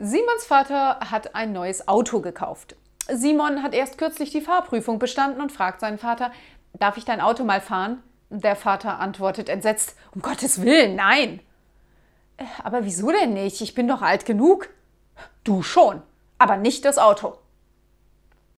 Simons Vater hat ein neues Auto gekauft. Simon hat erst kürzlich die Fahrprüfung bestanden und fragt seinen Vater, darf ich dein Auto mal fahren? Der Vater antwortet entsetzt, um Gottes Willen, nein. Äh, aber wieso denn nicht? Ich bin doch alt genug. Du schon, aber nicht das Auto.